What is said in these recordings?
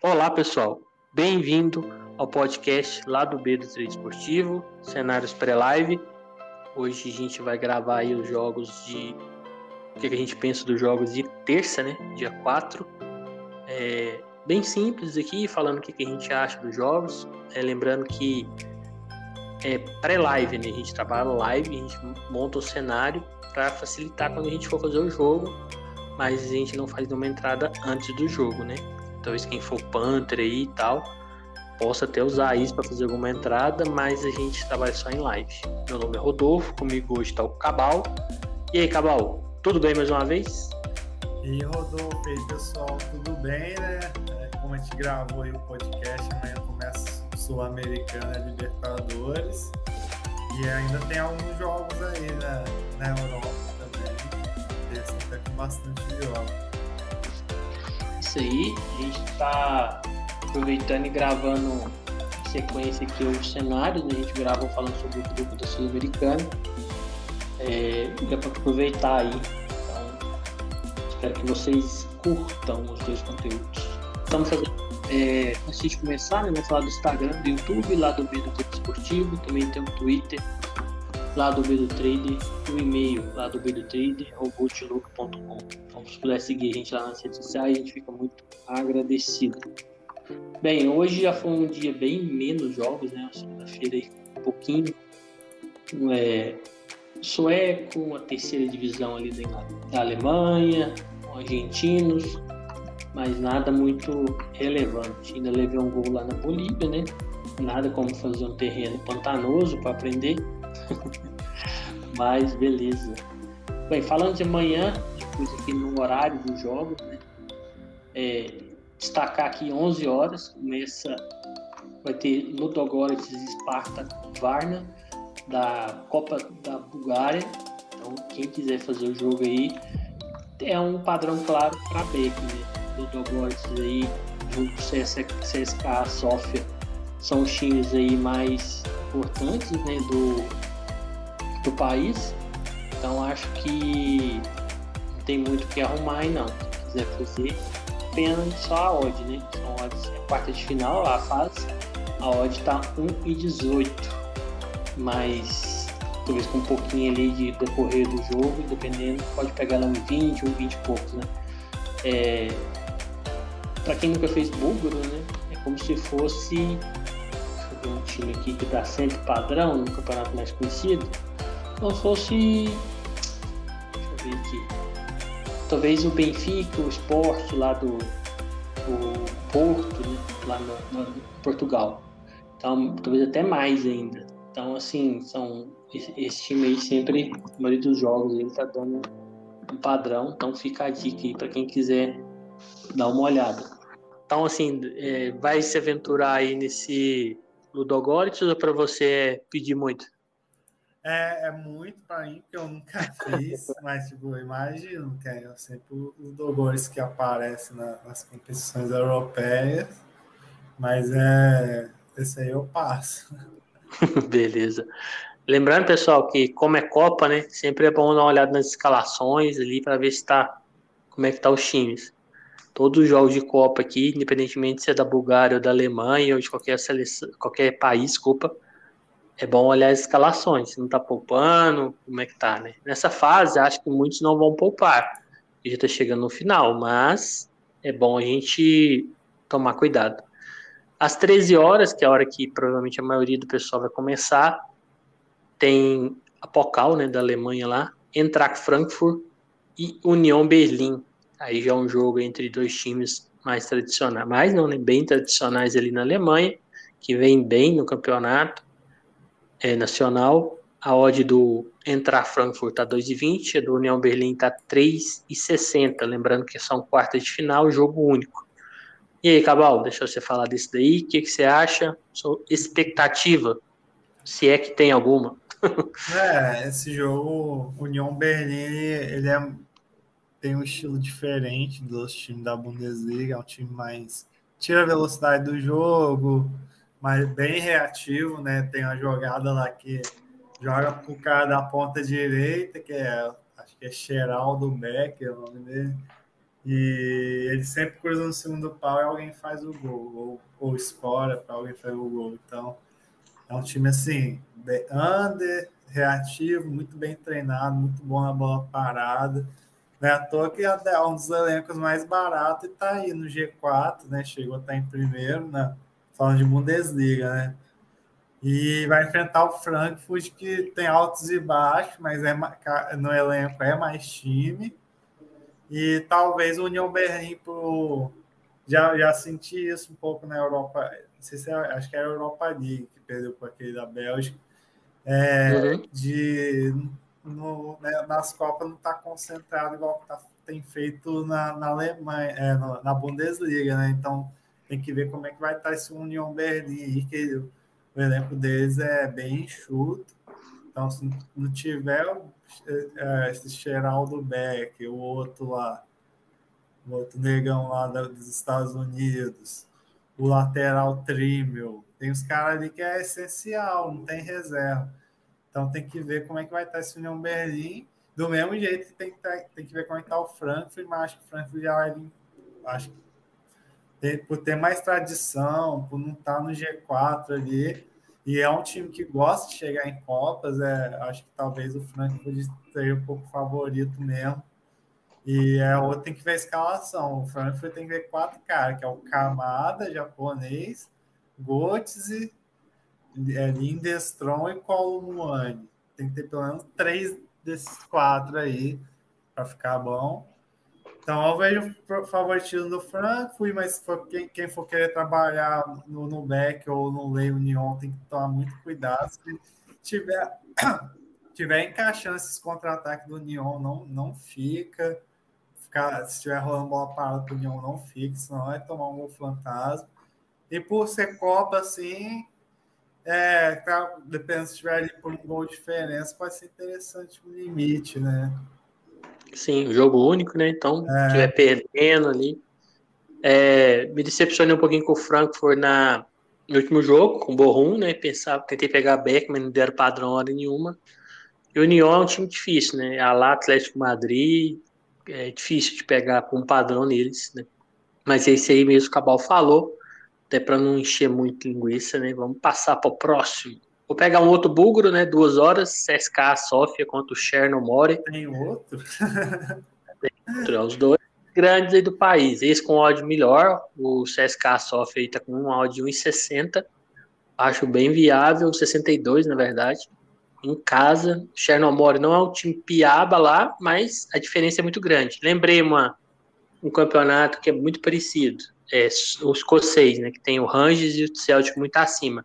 Olá, pessoal. Bem-vindo ao podcast lá do B do Trade Esportivo, cenários pré-live. Hoje a gente vai gravar aí os jogos de. O que a gente pensa dos jogos de terça, né? Dia 4. É bem simples aqui, falando o que a gente acha dos jogos. É, lembrando que é pré-live, né? A gente trabalha live, a gente monta o cenário para facilitar quando a gente for fazer o jogo, mas a gente não faz nenhuma entrada antes do jogo, né? Talvez quem for Panther aí e tal, possa até usar isso para fazer alguma entrada, mas a gente trabalha só em live. Meu nome é Rodolfo, comigo hoje está o Cabal. E aí, Cabal, tudo bem mais uma vez? E Rodolfo, e pessoal, tudo bem, né? É, como a gente gravou aí o podcast, amanhã começa Sul-Americana Libertadores. E ainda tem alguns jogos aí né, na Europa também. Esse até com bastante jogos isso aí. A gente está aproveitando e gravando em sequência aqui os cenários. Né? A gente gravou falando sobre o grupo da Sul-Americana. É, dá para aproveitar aí. Então, espero que vocês curtam os dois conteúdos. Estamos fazendo. É, antes de começar, né, vamos falar do Instagram, do YouTube, lá do Medo Esportivo, também tem o Twitter, lá do B do Trader, o e-mail lá do B do Trader, robotlook.com. Então, se puder seguir a gente lá nas redes sociais, a gente fica muito agradecido. Bem, hoje já foi um dia bem menos jogos, né? Segunda-feira um pouquinho. É, sueco, a terceira divisão ali da, da Alemanha, argentinos, mas nada muito relevante. Ainda levei um gol lá na Bolívia, né? Nada como fazer um terreno pantanoso para aprender. Mas beleza. Bem, falando de amanhã, depois aqui no horário dos jogos, né? É, destacar aqui 11 horas, começa, vai ter Ludogorets e Sparta Varna da Copa da Bulgária. Então, quem quiser fazer o jogo aí, é um padrão claro para Beck, né? Ludogorets aí, junto com CSK Sofia, são os times aí mais importantes, né? Do, do país. Então acho que não tem muito o que arrumar aí não. Se quiser fazer, apenas só a odd, né? São odds, é quarta de final, a fase. A odd tá 1 e 18. Mas talvez com um pouquinho ali de decorrer do jogo, dependendo, pode pegar lá um 20, um 20 e poucos, né? É, para quem nunca fez búlgaro, né? É como se fosse um time aqui que dá sempre padrão no campeonato mais conhecido se fosse. Deixa eu ver aqui. Talvez o Benfica, o esporte lá do, Porto, né? lá no, no, Portugal. Então, talvez até mais ainda. Então, assim, são esse, esse time aí sempre, a maioria dos jogos, ele tá dando um padrão. Então, fica a dica aí para quem quiser dar uma olhada. Então, assim, é, vai se aventurar aí nesse Ludogorets ou para você pedir muito? É, é muito para mim, porque eu nunca fiz, mas tipo, eu imagino que é sempre os Dogores que aparecem na, nas competições europeias, mas é esse aí eu passo. Beleza. Lembrando, pessoal, que como é Copa, né? Sempre é bom dar uma olhada nas escalações ali para ver se tá como é que tá os times. Todos os jogos de Copa aqui, independentemente se é da Bulgária ou da Alemanha ou de qualquer seleção, qualquer país, desculpa, é bom olhar as escalações, se não tá poupando, como é que tá, né? Nessa fase, acho que muitos não vão poupar, já está chegando no final, mas é bom a gente tomar cuidado. Às 13 horas, que é a hora que provavelmente a maioria do pessoal vai começar, tem a Pokal, né, da Alemanha lá, Eintracht Frankfurt e União Berlim. Aí já é um jogo entre dois times mais tradicionais, mais não, né, bem tradicionais ali na Alemanha, que vem bem no campeonato é, nacional. A odd do entrar Frankfurt tá 2,20, a do União Berlim tá 3,60. Lembrando que são quartas de final, jogo único. E aí, Cabal, deixa você falar desse daí. O que, que você acha? Sua expectativa, se é que tem alguma. é, esse jogo, União Berlim, ele é, tem um estilo diferente dos times da Bundesliga. É um time mais. Tira a velocidade do jogo, mas bem reativo, né? Tem uma jogada lá que joga pro cara da ponta direita, que é, acho que é Geraldo Beck, é o nome dele. E ele sempre cruza no segundo pau e alguém faz o gol, ou, ou escora para alguém fazer o gol. Então, é um time assim, under, reativo, muito bem treinado, muito bom na bola parada. Não é à toa que é um dos elencos mais baratos e está aí no G4, né? Chegou a estar tá em primeiro, né? Falando de Bundesliga, né? E vai enfrentar o Frankfurt, que tem altos e baixos, mas é, no elenco é mais time. E talvez o União Berlim pro... já, já senti isso um pouco na Europa. Não sei se é, acho que é a Europa League que perdeu para aquele da Bélgica. É, uhum. De no, né, nas Copas não está concentrado igual tá, tem feito na, na Alemanha, é, na Bundesliga, né? Então tem que ver como é que vai estar tá esse União Berlim, que o elenco deles é bem enxuto. Então, se não tiver é, esse Geraldo Beck, o outro lá, o outro negão lá dos Estados Unidos, o lateral Trimel, tem os caras ali que é essencial, não tem reserva. Então tem que ver como é que vai estar esse União Berlim. Do mesmo jeito tem que, tá, tem que ver como é que está o Frankfurt, mas acho que o Frankfurt já vai acho que tem, por ter mais tradição, por não estar tá no G4 ali, e é um time que gosta de chegar em Copas, é, acho que talvez o Frankfurt seja um pouco favorito mesmo. E é outro tem que ver a escalação. O Frankfurt tem que ver quatro caras, que é o Kamada, japonês, Götze, é, Lindestrom e Columuani. Tem que ter pelo menos três desses quatro aí para ficar bom. Então eu vejo o favoritismo do Frankfurt, mas quem, quem, for querer trabalhar no, back ou no Lei Union tem que tomar muito cuidado. Se tiver, tiver encaixando esses contra-ataques do Union, não, não fica. Ficar, se estiver rolando bola parada do Union, não fica, senão vai tomar um fantasma. E por ser Copa, assim, é, tá, dependendo se tiver ali por um gol de diferença, pode ser interessante o limite, né? Sim, jogo único, né? Então, é. estiver perdendo ali. É, me decepcionei um pouquinho com o Frankfurt na, no último jogo, com o Borrom, né? Pensava, tentei pegar a Beck, mas não deram padrão hora nenhuma. E o União é um time difícil, né? A lá, Atlético Madrid, é difícil de pegar com um padrão neles, né? Mas é isso aí mesmo que o Cabal falou até para não encher muito linguiça, né? Vamos passar para o próximo. Vou pegar um outro búlgaro, né? Duas horas, CSKA Sofia contra o Chernomore. Tem outro? Tem outro, é os dois grandes aí do país. Esse com áudio melhor, o CSKA Sofia está com um áudio 1,60. Acho bem viável, 62 na verdade. Em casa, Chernomore não é um time piaba lá, mas a diferença é muito grande. Lembrei uma, um campeonato que é muito parecido é, o escocês, né, que tem o Rangers e o Celtic muito acima.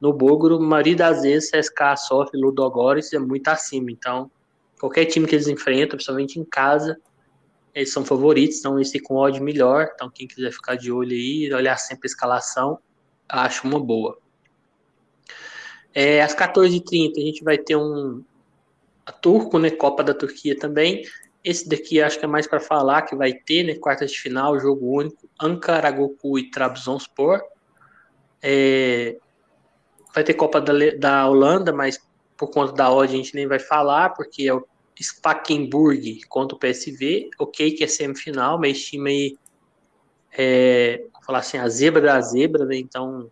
No Búlgaro, a maioria das vezes, CSKA sofre Ludogorets é muito acima. Então, qualquer time que eles enfrentam, principalmente em casa, eles são favoritos, então esse com odd melhor. Então, quem quiser ficar de olho aí, olhar sempre a escalação, acho uma boa. É, às 14h30 a gente vai ter um a Turco, né? Copa da Turquia também. Esse daqui acho que é mais para falar que vai ter, né? Quartas de final, jogo único, Ankara, Goku e Trabzonspor. É, vai ter Copa da, da Holanda, mas por conta da odd a gente nem vai falar, porque é o Spakenburg contra o PSV, ok, que é semifinal, mas esse time aí, é, vou falar assim, a zebra da zebra, né? Então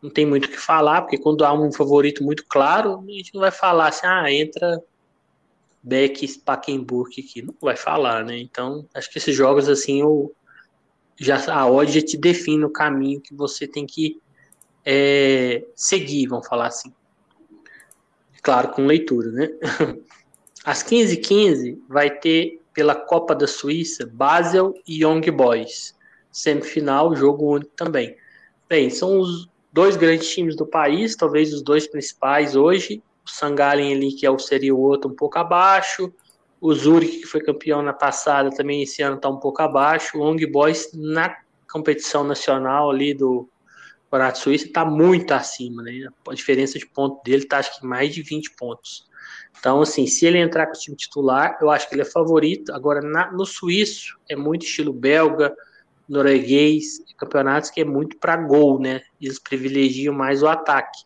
não tem muito o que falar, porque quando há um favorito muito claro, a gente não vai falar assim, ah, entra Beck Spakenburg aqui, não vai falar, né? Então, acho que esses jogos assim, o, já, a odd já te define o caminho que você tem que é, seguir, vamos falar assim. Claro, com leitura, né? Às 15h15 15, vai ter pela Copa da Suíça Basel e Young Boys. Semifinal, jogo único também. Bem, são os dois grandes times do país, talvez os dois principais hoje o Sangalin ali, que é o, seria o outro, um pouco abaixo. O Zurich, que foi campeão na passada, também esse ano está um pouco abaixo. O Long Boys, na competição nacional ali do Campeonato Suíça, está muito acima, né? A diferença de ponto dele está, acho que, mais de 20 pontos. Então, assim, se ele entrar com o time titular, eu acho que ele é favorito. Agora, na, no suíço, é muito estilo belga, norueguês, campeonatos que é muito para gol, né? Eles privilegiam mais o ataque.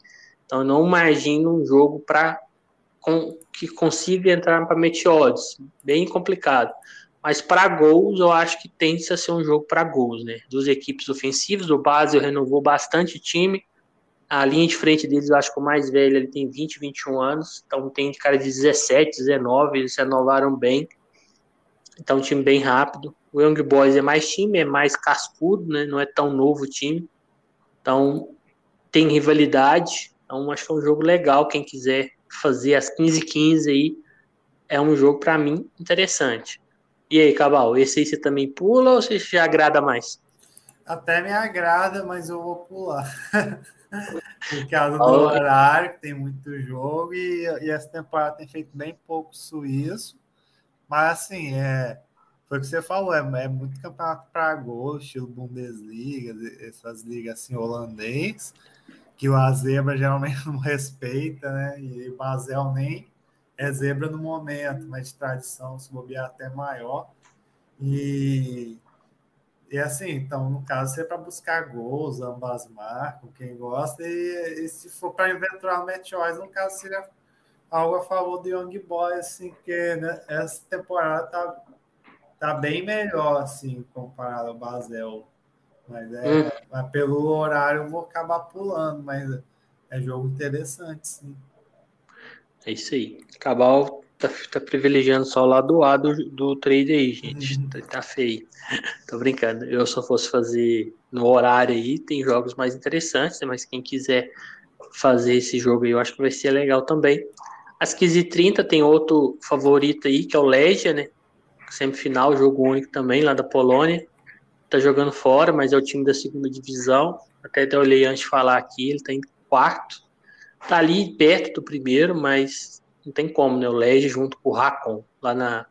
Então, eu não imagino um jogo para com, que consiga entrar para Meteodes. Bem complicado. Mas para gols, eu acho que tende a ser um jogo para gols, né? Duas equipes ofensivas, o Basel renovou bastante time. A linha de frente deles, eu acho que o mais velho ele tem 20, 21 anos. Então tem de cara de 17, 19, eles renovaram bem. Então, um time bem rápido. O Young Boys é mais time, é mais cascudo, né? Não é tão novo o time. Então, tem rivalidade. Então, acho que é um jogo legal. Quem quiser fazer as 15-15 aí, é um jogo, para mim, interessante. E aí, Cabal, esse aí você também pula ou você já agrada mais? Até me agrada, mas eu vou pular. Por causa do horário, que tem muito jogo, e, e essa temporada tem feito bem pouco suíço. Mas assim, é, foi o que você falou, é, é muito campeonato para gol, estilo Bundesliga, essas ligas assim holandês, que o Azebra geralmente não respeita, né? E o Basel nem é zebra no momento, mas de tradição, se bobear até maior. E, e assim, então, no caso, é para buscar gols, ambas marcam, quem gosta, e, e se for para eventual match no caso, seria algo a favor do Young Boy, assim, que né, essa temporada tá, tá bem melhor, assim, comparado ao Basel. Mas, é, hum. mas pelo horário eu vou acabar pulando, mas é jogo interessante, sim. É isso aí. Cabal tá, tá privilegiando só o lado A do, do trade aí, gente. Uhum. Tá, tá feio. Tô brincando. Eu só fosse fazer no horário aí, tem jogos mais interessantes, né? mas quem quiser fazer esse jogo aí, eu acho que vai ser legal também. Às 15h30 tem outro favorito aí, que é o Legia, né? Semifinal, jogo único também, lá da Polônia. Tá jogando fora, mas é o time da segunda divisão. Até até olhei antes de falar aqui, ele tá em quarto. Tá ali perto do primeiro, mas não tem como, né? O Legia junto com o Racon, lá na,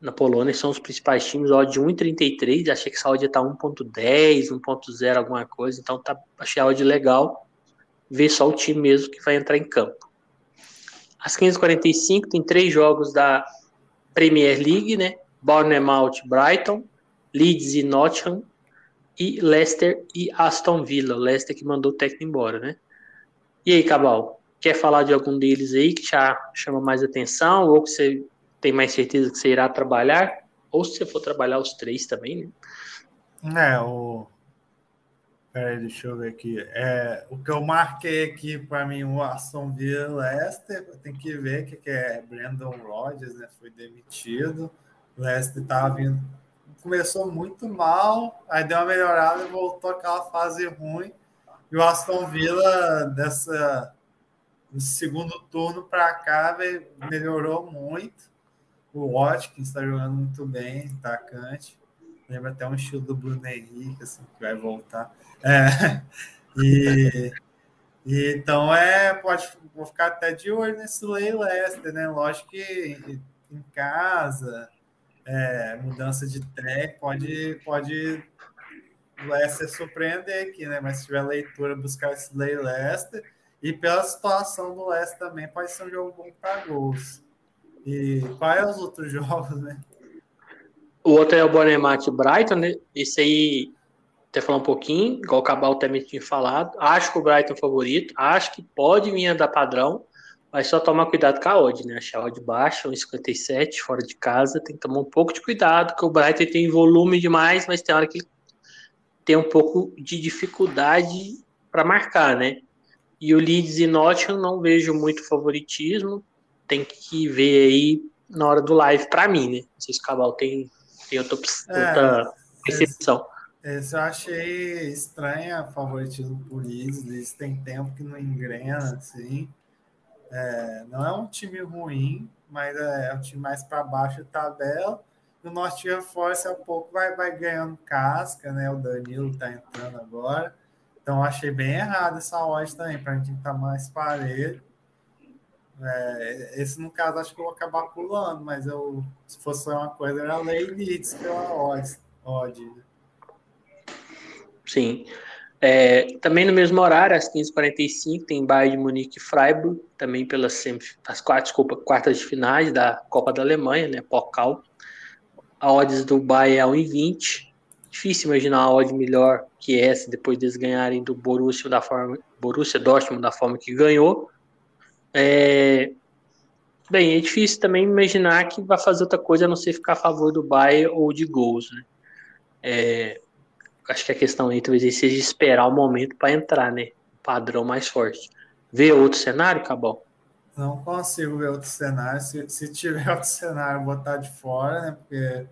na Polônia, são os principais times, odd de 1,33, achei que essa odd ia estar 1,10, 1,0 alguma coisa, então tá, achei a odd legal, ver só o time mesmo que vai entrar em campo. Às 15h45 tem três jogos da Premier League, né? Bournemouth, Brighton, Leeds e Nottingham, e Leicester e Aston Villa. Leicester que mandou o técnico embora, né? E aí, Cabal, quer falar de algum deles aí que já chama mais atenção, ou que você tem mais certeza que você irá trabalhar? Ou se você for trabalhar os três também, né? É, o, Peraí, deixa eu ver aqui. É, o que eu marquei aqui para mim, o Aston Villa Leicester, tem que ver que, que é Brandon Rodgers, né? Foi demitido. O Leicester estava vindo. Começou muito mal, aí deu uma melhorada e voltou aquela fase ruim. E o Aston Villa, dessa do segundo turno para cá, melhorou muito. O Watkins está jogando muito bem, atacante. Lembra até um estilo do Bruno Henrique, assim, que vai voltar. É, e, e, então é, pode vou ficar até de olho nesse Lei Lester, né? Lógico que em casa, é, mudança de técnico pode, pode o Lester surpreender aqui, né? Mas se tiver leitura, buscar esse Lei Lester. E pela situação do Lester também, pode ser um jogo bom para gols. E quais é os outros jogos, né? O outro é o Bonemate Brighton, né? Esse aí até falar um pouquinho, igual o Cabal também tinha falado. Acho que o Brighton é favorito, acho que pode vir a dar padrão, mas só tomar cuidado com a odd, né? Achar a odd baixa, 1,57 fora de casa, tem que tomar um pouco de cuidado, porque o Brighton tem volume demais, mas tem hora que tem um pouco de dificuldade para marcar, né? E o Leeds e Nottingham não vejo muito favoritismo, tem que ver aí na hora do live para mim, né? Não sei se o Cabal tem, tem outra, é, outra percepção. Esse eu achei estranha a favoritismo por Leeds. Leeds tem tempo que não engrena, assim. É, não é um time ruim, mas é, é um time mais para baixo da tabela. E o Nottingham Force, a pouco, vai, vai ganhando casca, né? O Danilo tá entrando agora. Então, achei bem errado essa odd também, para a gente estar tá mais parelho. É, esse, no caso, acho que eu vou acabar pulando, mas eu, se fosse uma coisa, era lei Leeds pela odd. odd né? Sim. É, também no mesmo horário, às 15h45, tem Bayern de Munique e Freiburg, também pelas as quatro, desculpa, quartas de finais da Copa da Alemanha, né, Pokal. A odds do Bayern é 1,20. Difícil imaginar uma odd melhor que essa, depois deles ganharem do Borussia, da forma, Borussia Dortmund da forma que ganhou. É, Bem, é difícil também imaginar que vai fazer outra coisa a não ser ficar a favor do Bayern ou de gols, né? É, acho que a questão aí talvez seja esperar o momento para entrar, né? Padrão mais forte. Ver outro cenário, Cabal? Não consigo ver outro cenário. Se, se tiver outro cenário, botar de fora, né? Porque,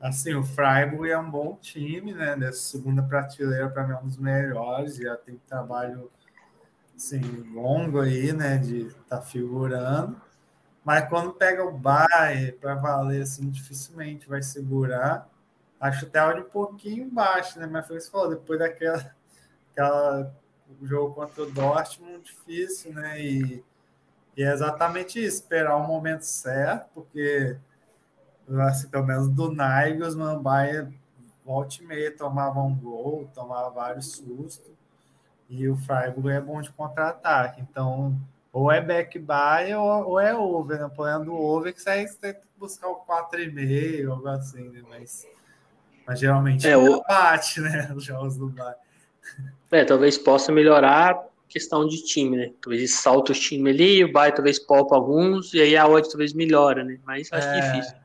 assim, o Freiburg é um bom time, né? Dessa segunda prateleira, para mim, é um dos melhores. Já tem trabalho, assim, longo aí, né? De estar tá figurando. Mas quando pega o Bayern para valer, assim, dificilmente vai segurar. Acho até um pouquinho baixo, né? Mas foi isso falou, depois daquela aquela, jogo contra o Dortmund, difícil, né? E, e é exatamente isso, esperar o momento certo, porque assim, pelo menos do Nagelsmann, o Bayern volta e meia tomava um gol, tomava vários sustos, e o Freiburg é bom de contra-ataque. Então, ou é back buy ou, ou é over, né? O problema do over é que você tem que buscar o 4,5, algo assim, né? Mas mas geralmente é, o... bate, né? Os jogos do Bayern. É, talvez possa melhorar questão de time, né? Talvez salta o time ali, o Bayern talvez poupa alguns, e aí a odd talvez melhora, né? Mas acho é... difícil.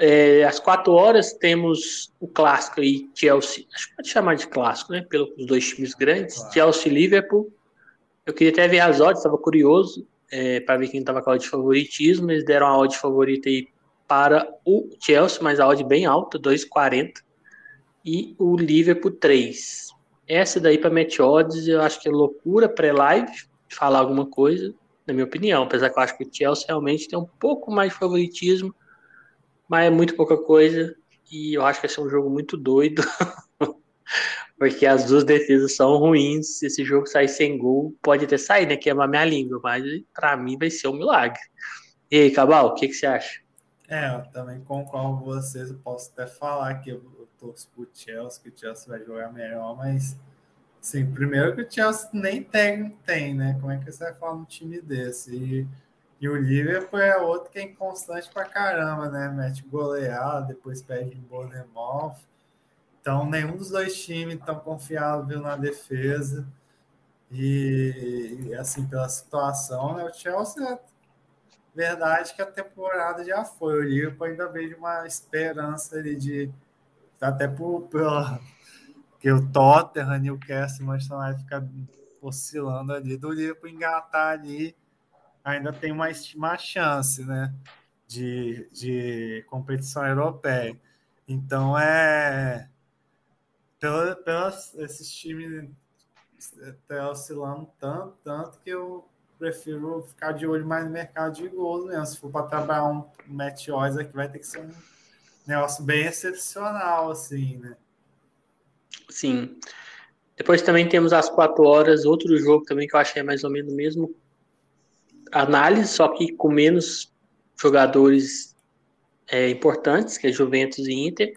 É, às quatro horas temos o clássico aí, Chelsea. Acho que pode chamar de clássico, né? Pelos dois times grandes, claro. Chelsea e Liverpool. Eu queria até ver as odds, estava curioso é, para ver quem estava com a odd de favoritismo. Eles deram a odd favorita aí para o Chelsea, mas a odd bem alta, 2,40. E o Liverpool 3. Essa daí para match odds eu acho que é loucura pré-live falar alguma coisa, na minha opinião. Apesar que eu acho que o Chelsea realmente tem um pouco mais de favoritismo, mas é muito pouca coisa. E eu acho que vai ser um jogo muito doido. porque as duas defesas são ruins. Se esse jogo sair sem gol, pode até sair, né? Queimar minha língua, mas para mim vai ser um milagre. E aí, Cabal, o que, que você acha? É, eu também concordo com vocês. Eu posso até falar que eu torço pro Chelsea, que o Chelsea vai jogar melhor, mas sim, primeiro que o Chelsea nem técnico tem, né? Como é que você vai falar um time desse? E, e o Liverpool é outro que é inconstante pra caramba, né? Mete goleado, depois perde em Bournemouth. Então, nenhum dos dois times tão confiável na defesa. E, assim, pela situação, né? O Chelsea verdade que a temporada já foi. O Liverpool ainda vejo uma esperança ali de até por, pela que o Tottenham, Newcastle, Manchester United ficar oscilando ali do Liverpool engatar ali, ainda tem uma, uma chance, né, de, de competição europeia. Então é pela, pelas esses times tá oscilando tanto, tanto que eu prefiro ficar de olho mais no mercado de gols mesmo. Se for para trabalhar um match odds aqui, vai ter que ser um negócio bem excepcional, assim, né? Sim. Depois também temos às quatro horas outro jogo também que eu achei mais ou menos o mesmo análise, só que com menos jogadores é, importantes, que é Juventus e Inter.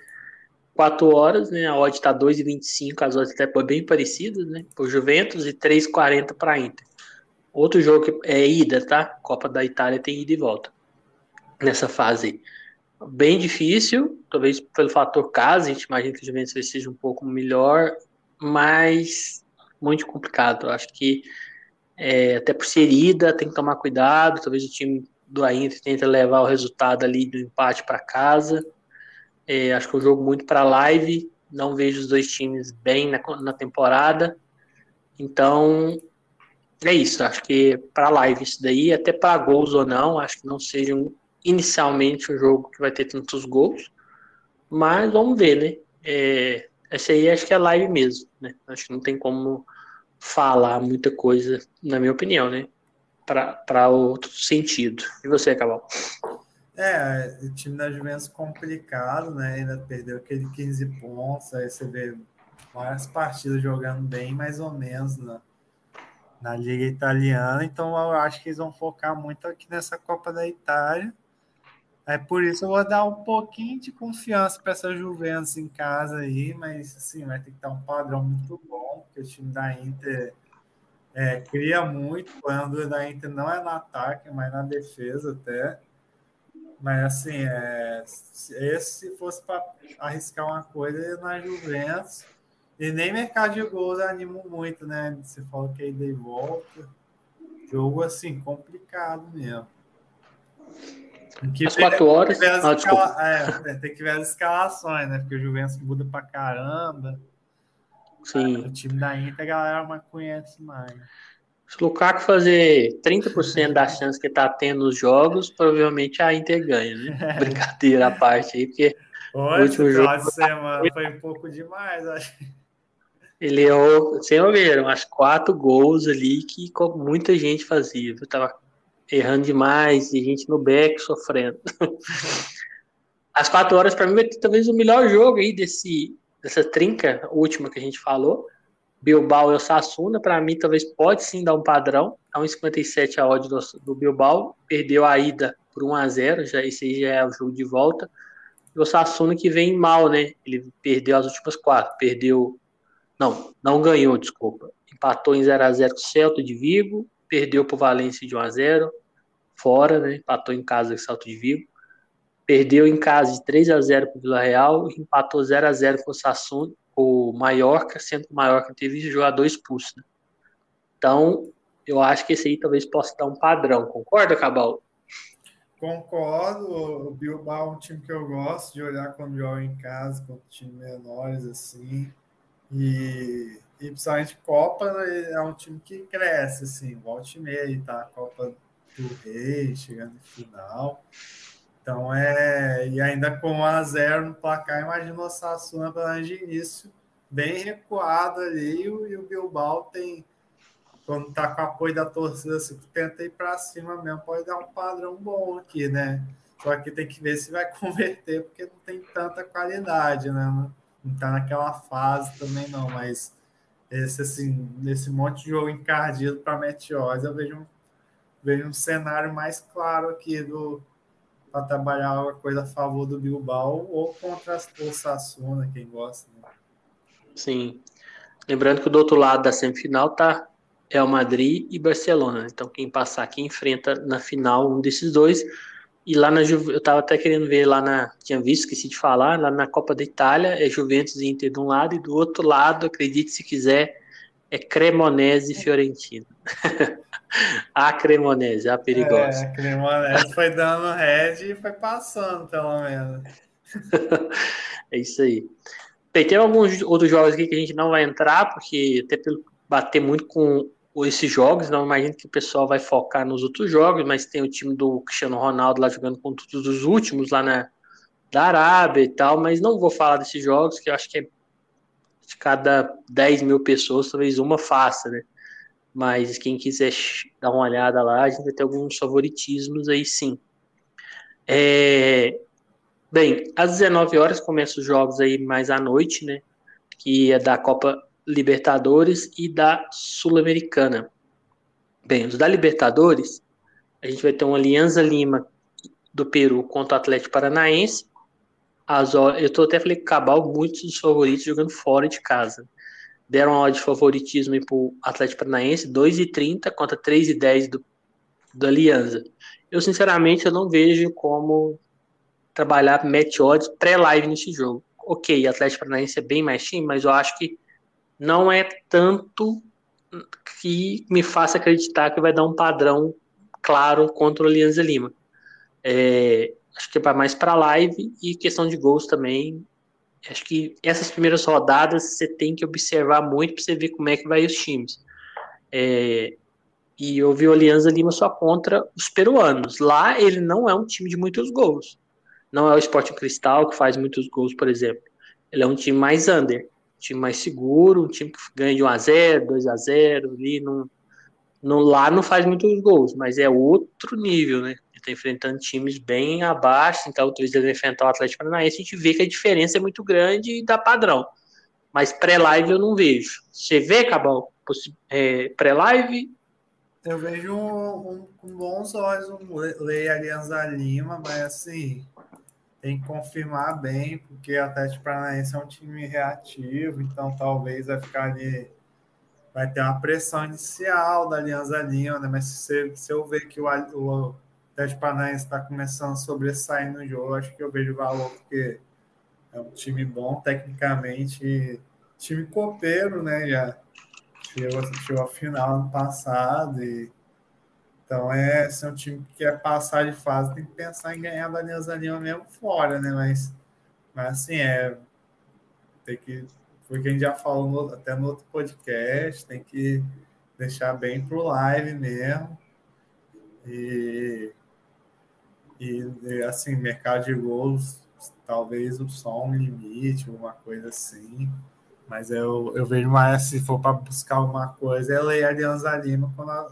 4 horas, né? A odd está 2,25, as odds até bem parecidas, né? Por Juventus e 3,40 para Inter. Outro jogo que é ida, tá? Copa da Itália tem ida e volta nessa fase. Bem difícil, talvez pelo fator casa, a gente imagina que o Juventus seja um pouco melhor, mas muito complicado. Eu acho que é, até por ser ida, tem que tomar cuidado. Talvez o time do Inter tente levar o resultado ali do empate para casa. É, acho que é um jogo muito para live. Não vejo os dois times bem na, na temporada. Então, é isso, acho que para live isso daí, até para gols ou não, acho que não seja um, inicialmente um jogo que vai ter tantos gols, mas vamos ver, né? É, essa aí acho que é live mesmo, né? Acho que não tem como falar muita coisa, na minha opinião, né? Para outro sentido. E você, Cabal? É, o time da Juventus complicado, né? Ainda perdeu aquele 15 pontos, aí você vê várias partidas jogando bem, mais ou menos, né? na Liga Italiana, então eu acho que eles vão focar muito aqui nessa Copa da Itália. É por isso eu vou dar um pouquinho de confiança para essa Juventus em casa aí, mas assim, vai ter que dar um padrão muito bom, porque o time da Inter é, cria muito, o problema da Inter não é no ataque, mas na defesa até. Mas assim, é, se fosse para arriscar uma coisa, é na Juventus e nem mercado de gols anima muito, né? Você falou que aí dei volta. Jogo assim, complicado mesmo. Que Às quatro horas. Tem que, ah, escala... é, tem que ver as escalações, né? Porque o Juventus muda pra caramba. Sim. o time da Inter a galera conhece mais. Se o Lukaku fazer 30% da chance que tá tendo nos jogos, provavelmente a Inter ganha, né? Brincadeira à parte aí, porque. Hoje, o último jogo. Semana foi um pouco demais, acho. Ele errou, sem ver, umas quatro gols ali que muita gente fazia. Eu tava errando demais e gente no back sofrendo. As quatro horas, para mim, vai ter talvez o melhor jogo aí desse, dessa trinca última que a gente falou. Bilbao e o Sassuna, para mim, talvez pode sim dar um padrão. É 1,57 a odd do, do Bilbao. Perdeu a ida por 1 a 0 já, esse aí já é o jogo de volta. E o Sassuna que vem mal, né? Ele perdeu as últimas quatro. Perdeu. Não, não ganhou, desculpa. Empatou em 0 a 0 com o Celta de Vigo. Perdeu para o Valência de 1 a 0 fora, né? Empatou em casa com o Celta de Vigo. Perdeu em casa de 3 a 0 para o Vila Real empatou 0 a 0 com o Sassuna o Mallorca, sendo que o Mallorca teve jogador expulso. Né? Então, eu acho que esse aí talvez possa dar um padrão. Concorda, Cabal? Concordo. O Bilbao é um time que eu gosto de olhar quando joga em casa, com times menores, assim. E, e principalmente Copa né, é um time que cresce, assim, volte e meia, tá? Copa do Rei, chegando no final. Então é. E ainda com 1 a 0 no placar, imagina o Sassuna pela de início, bem recuado ali, e o Bilbao tem. Quando tá com apoio da torcida, assim, tenta ir para cima mesmo, pode dar um padrão bom aqui, né? Só que tem que ver se vai converter, porque não tem tanta qualidade, né? Não, tá naquela fase também, não, mas esse assim, nesse monte de jogo encardido para Meteoros, eu vejo um, vejo um cenário mais claro aqui do, para trabalhar alguma coisa a favor do Bilbao ou contra o Sassuna, quem gosta. Né? Sim. Lembrando que do outro lado da semifinal tá Real Madrid e Barcelona. Então quem passar aqui enfrenta na final um desses dois. E lá na eu estava até querendo ver lá na tinha visto esqueci de falar, lá na Copa da Itália é Juventus e Inter de um lado e do outro lado, acredite se quiser, é Cremonese e Fiorentina. a Cremonese, a perigosa. É, a Cremonese foi dando red e foi passando, pelo menos. é isso aí. Bem, tem alguns outros jogos aqui que a gente não vai entrar, porque até pelo bater muito com esses jogos, não imagino que o pessoal vai focar nos outros jogos, mas tem o time do Cristiano Ronaldo lá jogando com todos os últimos lá na da Arábia e tal, mas não vou falar desses jogos, que eu acho que é de cada 10 mil pessoas, talvez uma faça, né? Mas quem quiser dar uma olhada lá, a gente vai ter alguns favoritismos aí sim. É... Bem, às 19 horas começam os jogos aí mais à noite, né? Que é da Copa Libertadores e da Sul-Americana. Bem, os da Libertadores, a gente vai ter uma Alianza Lima do Peru contra o Atlético Paranaense. As, eu tô até falei Cabal, muitos dos favoritos jogando fora de casa deram uma de favoritismo para o Atlético Paranaense, 2,30 contra 3,10 do, do Alianza. Eu, sinceramente, eu não vejo como trabalhar match odds pré-live nesse jogo. Ok, Atlético Paranaense é bem mais time, mas eu acho que não é tanto que me faça acreditar que vai dar um padrão claro contra o Alianza Lima. É, acho que é mais para live e questão de gols também acho que essas primeiras rodadas você tem que observar muito para você ver como é que vai os times. É, e eu vi o Alianza Lima só contra os peruanos. Lá ele não é um time de muitos gols. Não é o Sporting Cristal que faz muitos gols, por exemplo. Ele é um time mais under, um time mais seguro, um time que ganha de 1 a 0, 2 a 0, ali não, lá não faz muitos gols, mas é outro nível, né? Está enfrentando times bem abaixo, então talvez ele enfrentar o Atlético Paranaense, a gente vê que a diferença é muito grande e dá padrão. Mas pré-live eu não vejo. Você vê, Cabal, é, pré-live? Eu vejo um, com um, bons olhos um Lei Alianza Lima, mas assim, tem que confirmar bem, porque o Atlético Paranaense é um time reativo, então talvez vai ficar ali vai ter uma pressão inicial da Alianza Lima, né? Mas se, se eu ver que o, o Atlético Paranaense está começando a sobressair no jogo, acho que eu vejo valor, porque é um time bom tecnicamente, time copeiro, né? Já chegou, à final ano passado e Então é se é um time que quer passar de fase, tem que pensar em ganhar da Neuza mesmo fora, né? Mas, mas assim, é. Tem que. Foi o que a gente já falou no, até no outro podcast, tem que deixar bem pro live mesmo. E, e, assim, mercado de gols, talvez só um limite, alguma coisa assim. Mas eu, eu vejo mais se for para buscar alguma coisa, é ler a Alianza Lima quando a,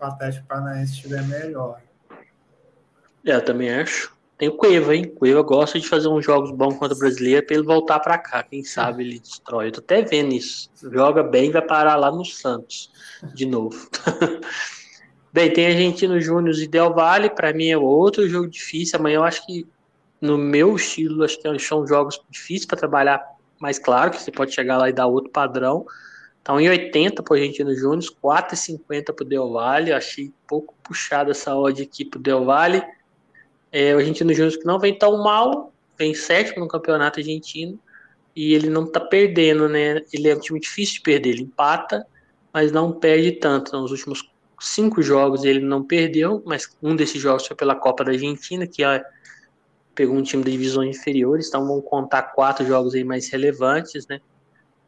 o Atlético Paranaense estiver melhor. É, eu também acho. Tem o Cueva, hein? Cueva gosta de fazer uns jogos bons contra o brasileiro para ele voltar para cá. Quem sabe ele destrói. Eu tô até vendo isso. Joga bem vai parar lá no Santos de novo. bem, tem Argentino Júnior e Del Valle. Para mim é outro jogo difícil. Amanhã eu acho que, no meu estilo, acho que são jogos difíceis para trabalhar mais claro que você pode chegar lá e dar outro padrão. Então, em 80 para o Argentino Júnior, 4,50 para o Del Valle. Achei pouco puxada essa odd aqui para o Del Valle. É, o Argentino Júnior que não vem tão mal, vem sétimo no campeonato argentino e ele não está perdendo, né? Ele é um time difícil de perder, ele empata, mas não perde tanto. Nos últimos cinco jogos ele não perdeu, mas um desses jogos foi pela Copa da Argentina, que é pegou um time de divisões inferiores, então vamos contar quatro jogos aí mais relevantes, né?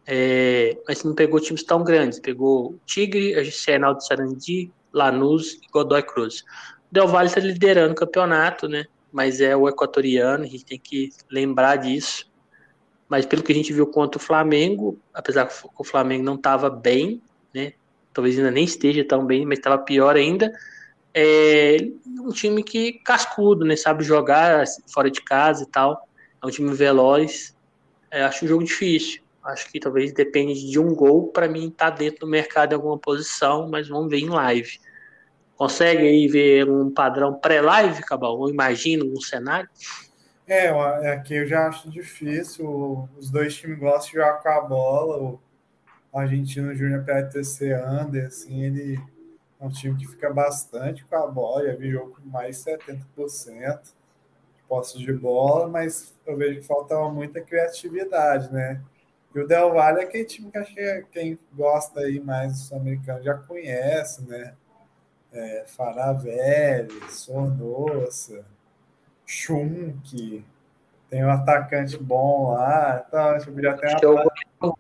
É, mas não pegou times tão grandes, pegou Tigre, a Arsenal de Sarandi, Lanús e Godoy Cruz. Del Valle está liderando o campeonato, né? Mas é o equatoriano, a gente tem que lembrar disso. Mas pelo que a gente viu contra o Flamengo, apesar que o Flamengo não estava bem, né? Talvez ainda nem esteja tão bem, mas estava pior ainda é um time que cascudo, né? Sabe jogar fora de casa e tal. É um time veloz. É, acho um jogo difícil. Acho que talvez depende de um gol para mim estar tá dentro do mercado em alguma posição, mas vamos ver em live. Consegue aí ver um padrão pré-live, Cabal? Ou imagina um cenário? É, aqui é eu já acho difícil. Os dois times gostam de jogar com a bola. O argentino Júnior PTC Under, assim, ele é um time que fica bastante com a bola, já vi jogo com mais de 70% de posse de bola, mas eu vejo que faltava muita criatividade, né? E o Del Valle é aquele time que acho que quem gosta aí mais do sul-americano já conhece, né? É, Faravelli, Sornosa, Schunk, tem um atacante bom lá. Então, acho que já tem uma.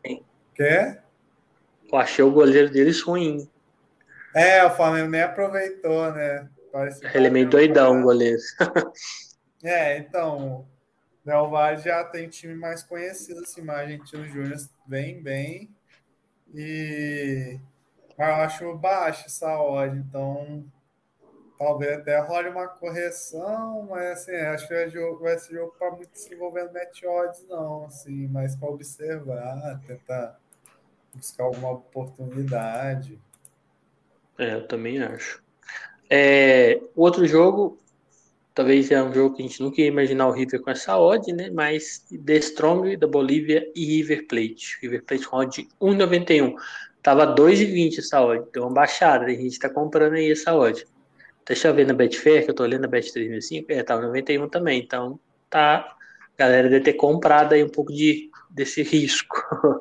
Quer? Eu achei o goleiro deles ruim. É, o Flamengo nem aproveitou, né? Parece Ele é meio doidão, o goleiro. é, então, o Del Valle já tem time mais conhecido, assim, mas Argentino Júnior vem bem. E mas eu acho baixo essa odd, então talvez até role uma correção, mas assim, acho que vai, jogo, vai ser jogo para muito se envolvendo match odds, não, assim, mas para observar, tentar buscar alguma oportunidade. É, eu também acho. É, outro jogo, talvez é um jogo que a gente nunca ia imaginar o River com essa odd, né? Mas The Strong da Bolívia e River Plate. River Plate com odd 1,91. Tava 2,20 essa odd, deu uma baixada, a gente tá comprando aí essa odd. Deixa eu ver na Betfair, que eu tô lendo a Bet 3005, é, tava 91 também, então tá, a galera deve ter comprado aí um pouco de, desse risco.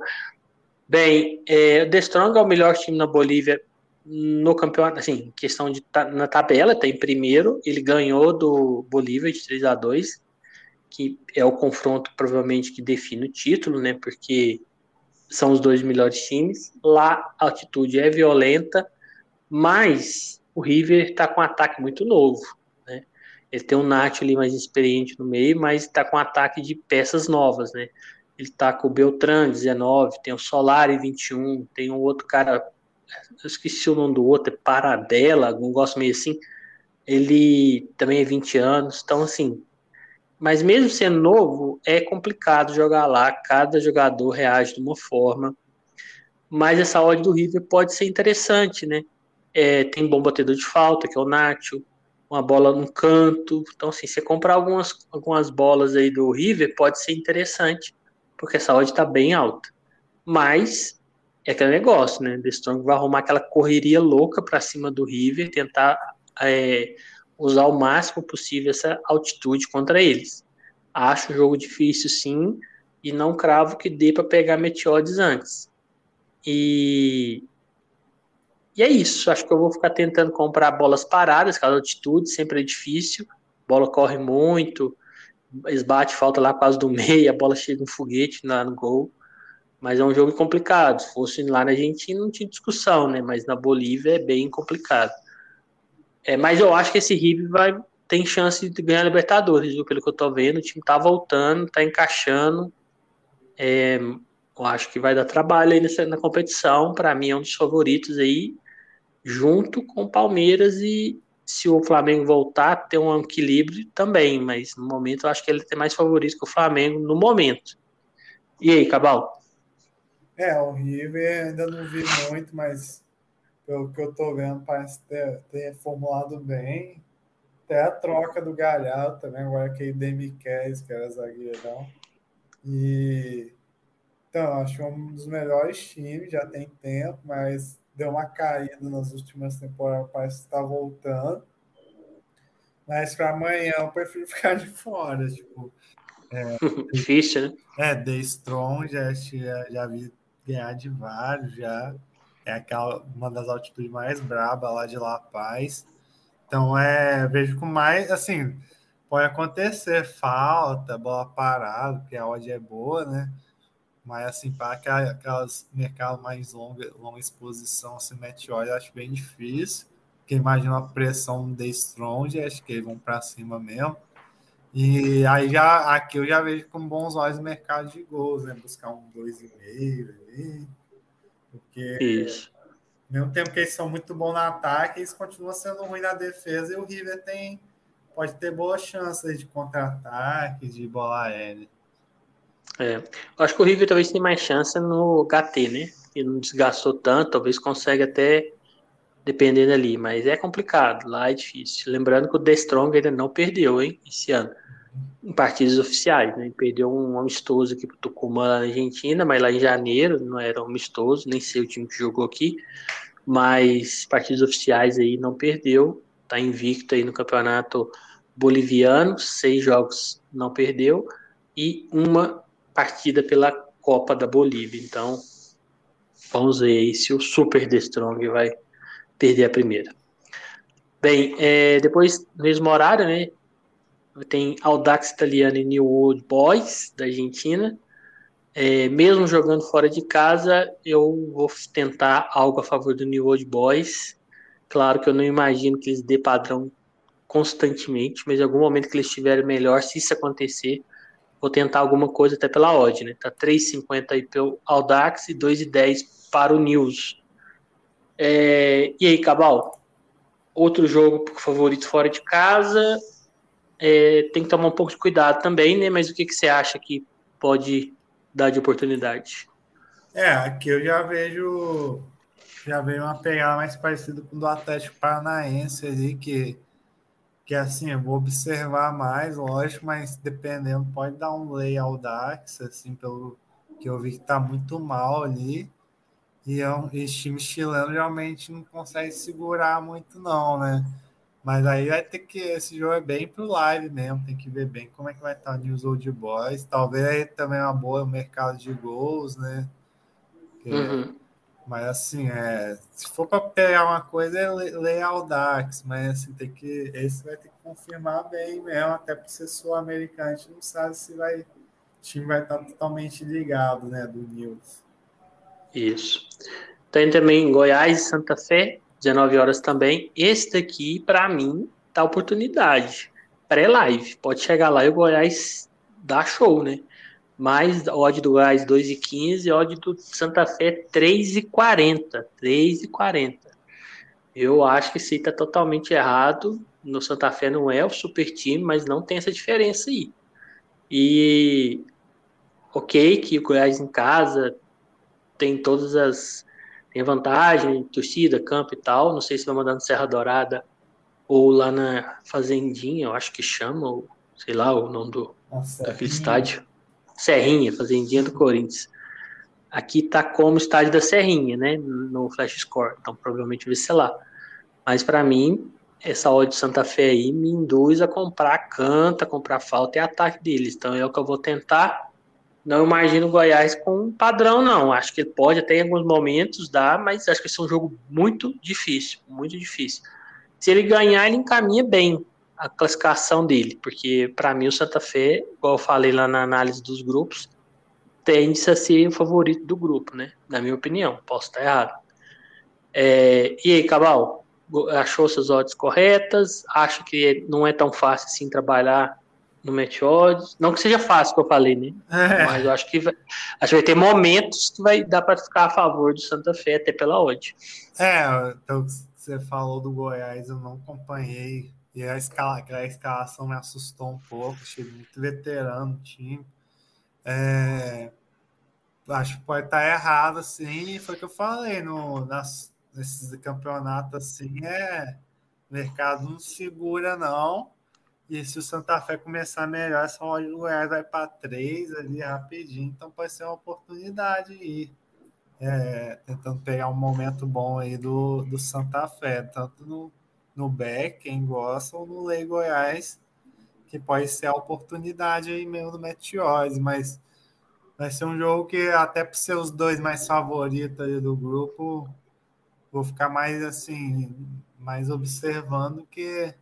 Bem, é, o The Strong é o melhor time na Bolívia no campeonato, assim, questão de na tabela, está em primeiro, ele ganhou do Bolívia de 3 a 2 que é o confronto provavelmente que define o título, né? Porque são os dois melhores times. Lá a altitude é violenta, mas o River está com um ataque muito novo, né? Ele tem um Nath ali mais experiente no meio, mas está com um ataque de peças novas, né? Ele está com o Beltrán, 19, tem o Solari, 21, tem um outro cara eu esqueci o nome do outro, é Paradela, um negócio meio assim. Ele também é 20 anos, então assim. Mas mesmo sendo novo, é complicado jogar lá. Cada jogador reage de uma forma. Mas essa odd do River pode ser interessante, né? É, tem bom batedor de falta, que é o Nacho, uma bola no canto. Então, assim, você comprar algumas, algumas bolas aí do River pode ser interessante, porque essa odd está bem alta. Mas é aquele negócio, né? The Strong vai arrumar aquela correria louca para cima do River, tentar é, usar o máximo possível essa altitude contra eles. Acho o jogo difícil, sim, e não cravo que dê para pegar Meteodes antes. E, E é isso. Acho que eu vou ficar tentando comprar bolas paradas, cada altitude sempre é difícil. A bola corre muito, esbate, falta lá quase do meio, a bola chega um foguete lá no gol. Mas é um jogo complicado. Se fosse lá na Argentina, não tinha discussão, né? Mas na Bolívia é bem complicado. É, mas eu acho que esse River vai tem chance de ganhar a Libertadores, viu? Pelo que eu tô vendo, o time tá voltando, tá encaixando. É, eu acho que vai dar trabalho aí nessa, na competição. Para mim é um dos favoritos aí, junto com Palmeiras e se o Flamengo voltar, ter um equilíbrio também. Mas no momento eu acho que ele tem mais favorito que o Flamengo no momento. E aí, Cabal? É, o River ainda não vi muito, mas pelo que eu tô vendo, parece ter, ter formulado bem. Até a troca do Galhardo também, agora que Demi Kess, que era zagueirão. E então, acho um dos melhores times, já tem tempo, mas deu uma caída nas últimas temporadas, parece que está voltando. Mas para amanhã eu prefiro ficar de fora, tipo. É, Difícil, né? É, The Strong já, já, já vi ganhar de vários já. É aquela, uma das altitudes mais brabas lá de La Paz. Então, é, vejo com mais, assim, pode acontecer falta, bola parada, porque a odd é boa, né? Mas, assim, para aquelas mercados mais longa, longa exposição, se mete olha, acho bem difícil. Porque imagina a pressão de Strong, acho que eles vão para cima mesmo. E aí já aqui eu já vejo com bons olhos o mercado de gols, né? Buscar um 2,5 ali. Porque Isso. ao mesmo tempo que eles são muito bons no ataque, eles continuam sendo ruins na defesa e o River tem pode ter boas chances de contra-ataque, de bola aérea. É, acho que o River talvez tenha mais chance no HT, né? Ele não desgastou tanto, talvez consiga até dependendo ali, mas é complicado, lá é difícil. Lembrando que o The Strong ainda não perdeu, hein, esse ano, em partidas oficiais, né? Ele perdeu um amistoso aqui pro Tucumã na Argentina, mas lá em janeiro não era um amistoso, nem sei o time que jogou aqui, mas partidas oficiais aí não perdeu, tá invicto aí no campeonato boliviano, seis jogos não perdeu e uma partida pela Copa da Bolívia. Então, vamos ver aí se o Super The Strong vai perder a primeira. Bem, é, depois, no mesmo horário, né? Tem Audax Italiano e New Old Boys, da Argentina. É, mesmo jogando fora de casa, eu vou tentar algo a favor do New Old Boys. Claro que eu não imagino que eles dê padrão constantemente, mas em algum momento que eles estiverem melhor, se isso acontecer, vou tentar alguma coisa até pela odd, né? Tá 3,50 aí pelo Audax e 2,10 para o News. É, e aí, Cabal? Outro jogo favorito fora de casa. É, tem que tomar um pouco de cuidado também, né? Mas o que, que você acha que pode dar de oportunidade? É, aqui eu já vejo já vejo uma pegada mais parecida com o do Atlético Paranaense ali, que, que assim, eu vou observar mais, lógico, mas dependendo, pode dar um lay ao Dax, assim, pelo que eu vi que tá muito mal ali. E é um, esse time chileno realmente não consegue segurar muito, não, né? Mas aí vai ter que. Esse jogo é bem pro live mesmo, tem que ver bem como é que vai estar o News Old Boys. Talvez aí também é uma boa mercado de gols, né? Uhum. Mas assim, é, se for para pegar uma coisa, é Leal Dax, mas assim, tem que. Esse vai ter que confirmar bem mesmo, até por ser sul-americano, a gente não sabe se vai. O time vai estar totalmente ligado, né? Do News. Isso. Tem também Goiás e Santa Fé, 19 horas também. Esse daqui, para mim, tá oportunidade. Pré-live. Pode chegar lá e o Goiás dá show, né? Mais odd do Goiás 2,15, odd do Santa Fé 3,40. 3,40. Eu acho que isso aí tá totalmente errado. No Santa Fé não é o super time, mas não tem essa diferença aí. E ok que o Goiás em casa tem todas as. Tem vantagem, torcida, campo e tal. Não sei se vai mandar no Serra Dourada ou lá na Fazendinha, eu acho que chama, ou sei lá, o nome do, daquele estádio. Serrinha, Fazendinha do Corinthians. Aqui tá como estádio da Serrinha, né? No Flash Score. Então provavelmente vai ser lá. Mas para mim, essa odd de Santa Fé aí me induz a comprar canta, comprar falta e ataque deles. Então é o que eu vou tentar não imagino o Goiás com um padrão, não. Acho que ele pode até em alguns momentos dar, mas acho que esse é um jogo muito difícil, muito difícil. Se ele ganhar, ele encaminha bem a classificação dele, porque para mim o Santa Fé, igual eu falei lá na análise dos grupos, tende a ser o favorito do grupo, né? Na minha opinião, posso estar errado. É, e aí, Cabal, achou suas odds corretas? Acho que não é tão fácil assim trabalhar no match odds. Não que seja fácil, que eu falei, né? É. Mas eu acho que vai, acho que vai ter momentos que vai dar para ficar a favor do Santa Fé, até pela odd. É, então você falou do Goiás, eu não acompanhei. E a, escala, a escalação me assustou um pouco, achei muito veterano o time. É, acho que pode estar errado, assim, foi o que eu falei, no, nas, nesses campeonatos assim, é mercado não segura, não. E se o Santa Fé começar melhor, essa hora do Goiás vai para três ali rapidinho, então pode ser uma oportunidade aí. É, tentando pegar um momento bom aí do, do Santa Fé, tanto no, no Beck, quem gosta, ou no Lei Goiás, que pode ser a oportunidade aí mesmo do Meteores, mas vai ser um jogo que até para ser os dois mais favoritos aí do grupo, vou ficar mais assim, mais observando que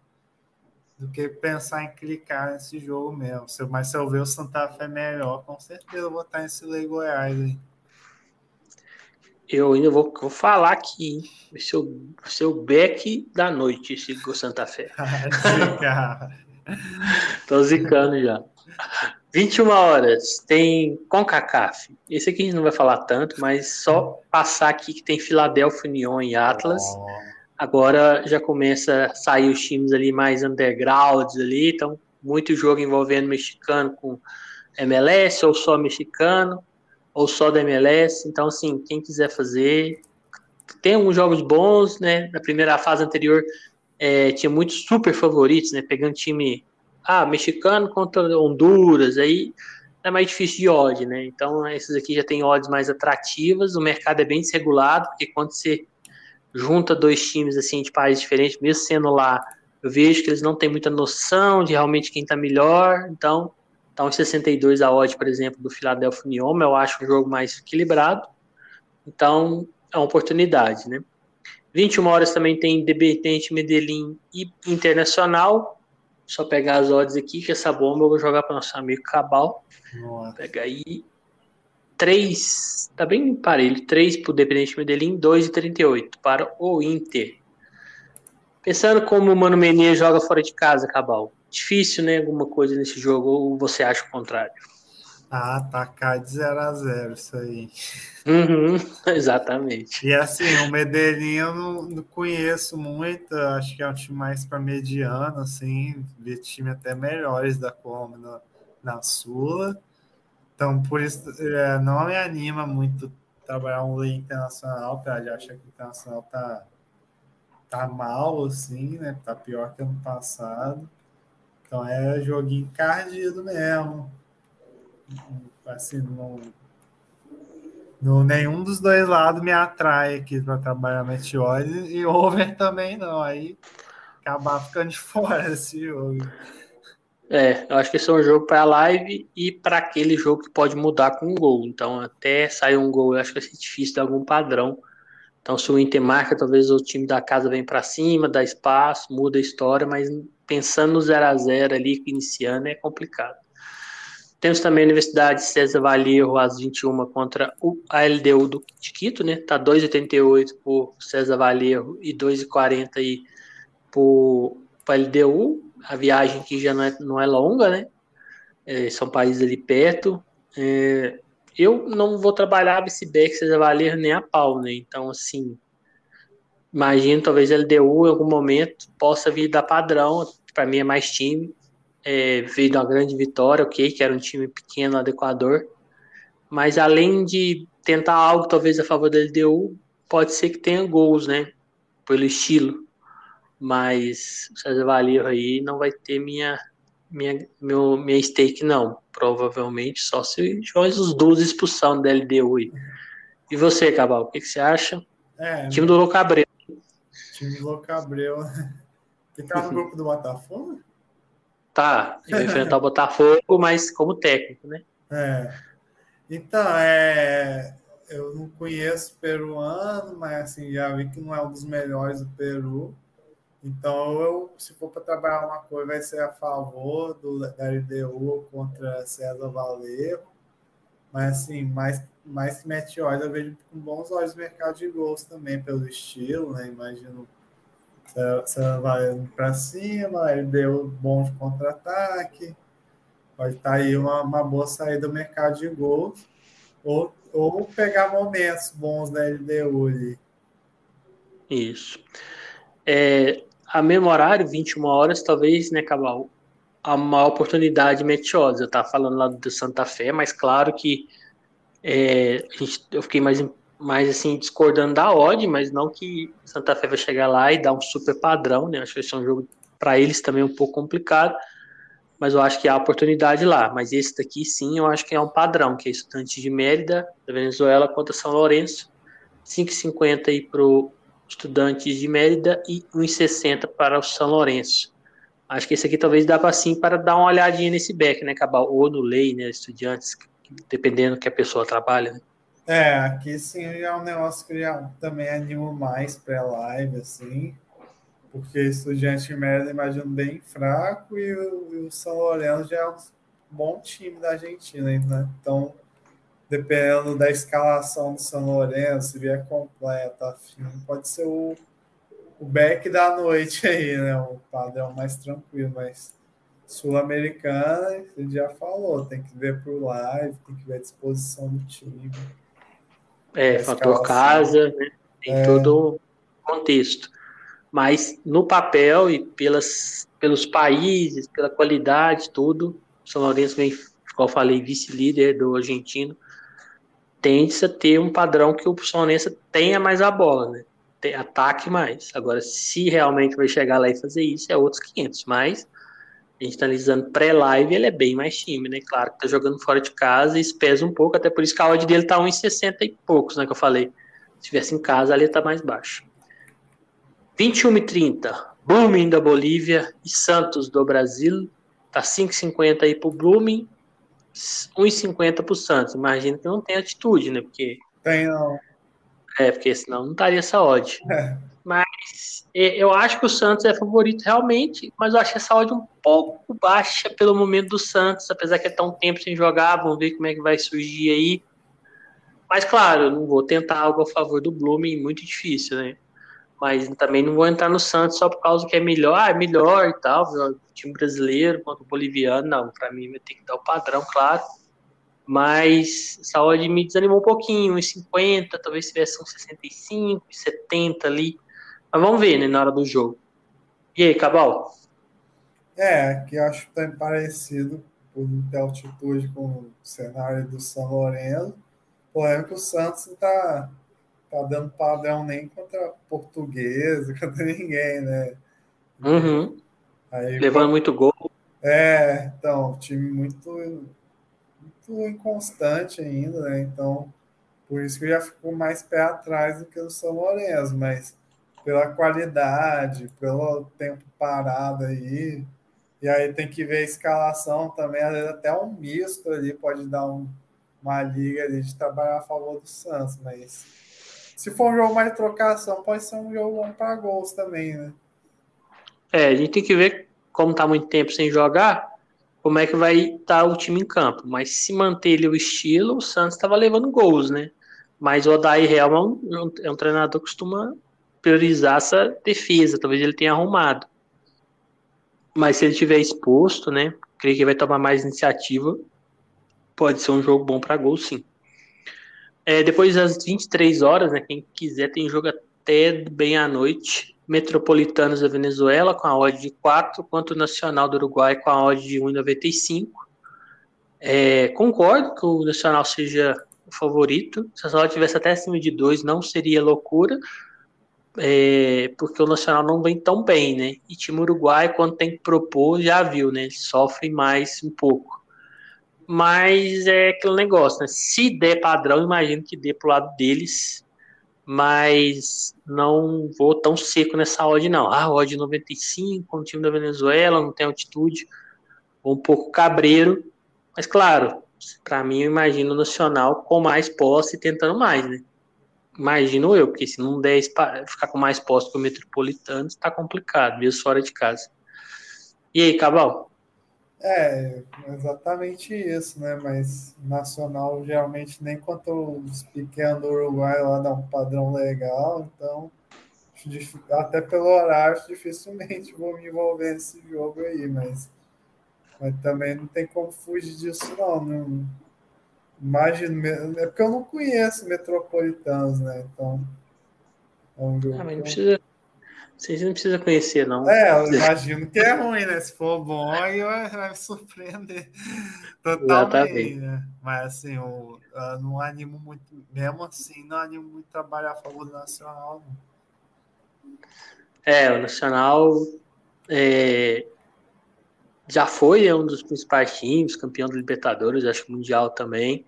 do que pensar em clicar nesse jogo mesmo. Mas se eu ver o Santa Fé melhor, com certeza eu vou estar nesse Lei Goiás aí. Eu ainda vou, vou falar aqui, o seu, seu back da noite, esse Santa Fé. Tô zicando já. 21 horas, tem CONCACAF. Esse aqui a gente não vai falar tanto, mas só passar aqui que tem Filadélfia Union e Atlas. Oh. Agora já começa a sair os times ali mais undergrounds ali, então muito jogo envolvendo mexicano com MLS, ou só mexicano ou só da MLS. Então, assim, quem quiser fazer, tem alguns jogos bons, né? Na primeira fase anterior é, tinha muitos super favoritos, né? Pegando time ah, mexicano contra Honduras, aí é mais difícil de odd, né? Então, esses aqui já tem odds mais atrativas, o mercado é bem desregulado, porque quando você junta dois times assim de países diferentes, mesmo sendo lá, eu vejo que eles não têm muita noção de realmente quem está melhor, então Tá uns 62 a odd, por exemplo, do Philadelphia Union, eu acho um jogo mais equilibrado. Então, é uma oportunidade, né? 21 horas também tem Independente Medellín e Internacional. Só pegar as odds aqui, que essa bomba eu vou jogar para nosso amigo Cabal. Nossa. Pega aí. 3, tá bem parelho. 3 para o Independente Medellín, 2,38 para o Inter. Pensando como o Mano Menezes joga fora de casa, Cabal difícil, né? Alguma coisa nesse jogo, ou você acha o contrário? Ah, tá cá de 0 a 0 isso aí. Uhum, exatamente. E assim, o Medellín eu não, não, conheço muito, acho que é um time mais para mediano, assim, vi time até melhores da Colômbia na, na Sula. Então, por isso, é, não me anima muito trabalhar um lei internacional, para já acha que o internacional tá, tá mal, assim, né? Tá pior que ano passado. Então é joguinho encardido mesmo. Assim, não, não, nenhum dos dois lados me atrai aqui para trabalhar Meteores e over também não. Aí acabar ficando de fora esse jogo. É, eu acho que esse é um jogo para live e para aquele jogo que pode mudar com um gol. Então, até sair um gol, eu acho que vai ser difícil de algum padrão. Então, se o Inter marca, talvez o time da casa vem para cima, dá espaço, muda a história, mas pensando no 0 a 0 ali, iniciando, é complicado. Temos também a Universidade César Vallejo às 21 contra o ALDU do Quito, né? Tá 2,88 por César Vallejo e 2,40 aí por, LDU. A viagem aqui já não é, não é longa, né? É, são países ali perto. É, eu não vou trabalhar Biceback, César Vallejo nem a pau, né? Então, assim, imagino talvez LDU em algum momento possa vir dar padrão, para mim é mais time, é, veio de uma grande vitória, ok, que era um time pequeno lá do Equador, mas além de tentar algo talvez a favor da LDU, pode ser que tenha gols, né, pelo estilo, mas o César Valeu aí não vai ter minha minha, meu, minha stake não, provavelmente só se os 12 expulsão da LDU. E você, Cabal, o que, que você acha? É, time do Louco Abreu. Time do Louco Abreu. Ficar no grupo do Botafogo? Tá, ele vai enfrentar o Botafogo, mas como técnico, né? É. Então, é, eu não conheço peruano, mas assim, já vi que não é um dos melhores do Peru. Então, eu, se for para trabalhar uma coisa, vai ser a favor do, da LDU contra César Valerro. Mas, assim, mais, mais que Meteor, eu vejo com bons olhos o mercado de gols também, pelo estilo, né? Imagino César Valerro para cima, LDU bom de contra-ataque. Pode estar tá aí uma, uma boa saída do mercado de gols. Ou, ou pegar momentos bons da LDU ali. Isso. É, a mesmo horário, 21 horas, talvez, né, Cabal, a maior oportunidade meteosa. Eu estava falando lá do Santa Fé, mas claro que é, gente, eu fiquei mais, mais assim, discordando da odd, mas não que Santa Fé vai chegar lá e dar um super padrão, né? Acho que vai ser um jogo para eles também um pouco complicado, mas eu acho que há oportunidade lá. Mas esse daqui sim, eu acho que é um padrão, que é estudante de Mérida, da Venezuela contra São Lourenço. 5,50 aí pro Estudantes de Mérida e 1,60 para o São Lourenço. Acho que esse aqui talvez dá para sim para dar uma olhadinha nesse back, né, Cabal? Ou no Lei, né, Estudantes, dependendo que a pessoa trabalha. Né? É, aqui sim é um negócio que eu também animo mais pré-live, assim, porque Estudiante de Mérida imagino bem fraco e o, e o São Lourenço já é um bom time da Argentina, né? Então dependendo da escalação do São Lourenço, se vier completa, afim, pode ser o, o back da noite aí, né? O padrão mais tranquilo, mas Sul-Americana, você já falou, tem que ver por live, tem que ver a disposição do time. É, fator casa, né? Tem é. todo o contexto. Mas no papel e pelas, pelos países, pela qualidade, tudo, São Lourenço vem, como eu falei, vice-líder do argentino tende a ter um padrão que o Sonense tenha mais a bola, né? Ataque mais. Agora, se realmente vai chegar lá e fazer isso, é outros 500. Mas a gente tá analisando pré-live, ele é bem mais time, né? Claro que tá jogando fora de casa e isso pesa um pouco, até por isso que a odd dele tá 1,60 e poucos, né? Que eu falei. Se tivesse em casa, ali tá mais baixo. 21 e 30. Blooming da Bolívia e Santos do Brasil. Tá 5,50 aí pro Blooming 1,50 para o Santos. Imagina que não tem atitude, né? Porque. Tem, não. É, porque senão não estaria essa odd. É. Mas eu acho que o Santos é favorito realmente, mas eu acho essa odd um pouco baixa pelo momento do Santos, apesar que é tão tempo sem jogar, vamos ver como é que vai surgir aí. Mas claro, não vou tentar algo a favor do Blooming, muito difícil, né? Mas também não vou entrar no Santos só por causa que é melhor, ah, é melhor e tal, time brasileiro contra o boliviano, não, para mim vai ter que dar o padrão, claro, mas saúde me desanimou um pouquinho, uns 50, talvez tivesse uns 65, 70 ali, mas vamos ver, né, na hora do jogo. E aí, Cabal? É, que eu acho que tá parecido por ter altitude com o cenário do São Lourenço, porém que o Santos tá tá dando padrão nem contra português, contra ninguém, né? Uhum. Aí, Levando muito gol. É, então, time muito, muito inconstante ainda, né? Então, por isso que eu já fico mais pé atrás do que o São Lourenço, mas pela qualidade, pelo tempo parado aí, e aí tem que ver a escalação também, às vezes até um misto ali pode dar um, uma liga ali de trabalhar a favor do Santos, mas se for um jogo mais trocação, pode ser um jogo bom para gols também, né? É, a gente tem que ver como tá muito tempo sem jogar, como é que vai estar tá o time em campo. Mas se manter ele o estilo, o Santos estava levando gols, né? Mas o Odair Helman é um treinador que costuma priorizar essa defesa, talvez ele tenha arrumado. Mas se ele tiver exposto, né? Creio que vai tomar mais iniciativa. Pode ser um jogo bom para gol, sim. É, depois das 23 horas, né, quem quiser tem jogo até bem à noite. Metropolitanos da Venezuela com a odd de 4, quanto o Nacional do Uruguai com a odd de 1,95. É, concordo que o Nacional seja o favorito. Se a odd tivesse até acima de 2, não seria loucura, é, porque o Nacional não vem tão bem, né? E time Uruguai, quando tem que propor, já viu, né? Sofre mais um pouco. Mas é aquele negócio, né? Se der padrão, imagino que dê pro lado deles. Mas não vou tão seco nessa odd, não. Ah, odd 95, um time da Venezuela, não tem altitude. Um pouco cabreiro. Mas claro, para mim, eu imagino o Nacional com mais posse tentando mais, né? Imagino eu, porque se não der ficar com mais posse que o Metropolitano, está complicado, mesmo fora de casa. E aí, Cabal? É, exatamente isso, né? Mas Nacional geralmente nem quanto os pequenos do Uruguai lá dá um padrão legal, então até pelo horário dificilmente vou me envolver nesse jogo aí, mas, mas também não tem como fugir disso não, não imagino, é porque eu não conheço metropolitanos, né? Então é um jogo. Ah, mas não precisa vocês não precisa conhecer, não. É, eu imagino que é ruim, né? Se for bom, aí vai me surpreender totalmente. Né? Mas assim, eu, eu, não animo muito, mesmo assim, não animo muito trabalhar a favor do Nacional. Não. É, o Nacional é, já foi é um dos principais times, campeão do Libertadores, acho que Mundial também,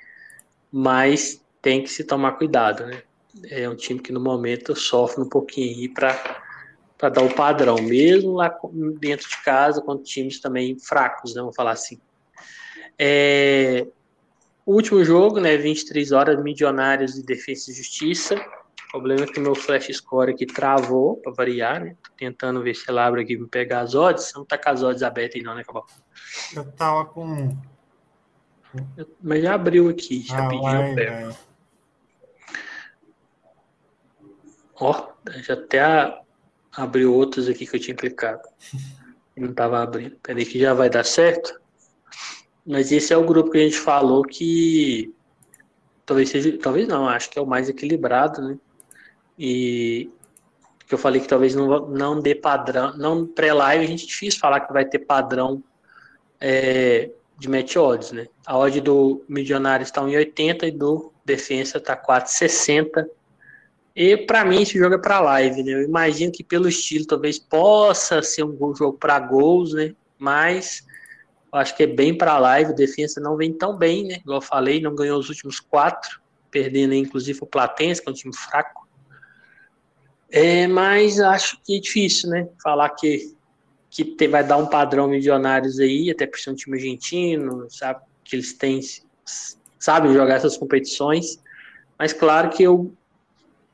mas tem que se tomar cuidado, né? É um time que no momento sofre um pouquinho para para dar o padrão, mesmo lá dentro de casa, contra times também fracos, né, vamos falar assim. É, último jogo, né, 23 horas, Milionários e Defesa e Justiça. O problema é que meu flash score aqui travou, para variar, né? Tô tentando ver se ela abre aqui para pegar as odds. Não tá com as odds abertas aí não, né, Cabal? Eu tava com... Mas já abriu aqui, já ah, pediu vai. Ó, já até a abriu outros aqui que eu tinha clicado. Não estava abrindo. Peraí que já vai dar certo. Mas esse é o grupo que a gente falou que talvez seja, talvez não, acho que é o mais equilibrado, né? E que eu falei que talvez não, não dê padrão, não pré-live, a gente é difícil falar que vai ter padrão é, de match odds, né? A odd do Milionário está 1,80 e do Defensa está 4,60 e para mim esse jogo é para live, né? Eu imagino que pelo estilo talvez possa ser um jogo para gols, né? Mas eu acho que é bem para live. O defesa não vem tão bem, né? Igual eu falei, não ganhou os últimos quatro, perdendo inclusive o Platense, que é um time fraco. É, mas acho que é difícil, né? Falar que que te, vai dar um padrão milionários aí, até por ser um time argentino, sabe? Que eles têm sabem jogar essas competições. Mas claro que eu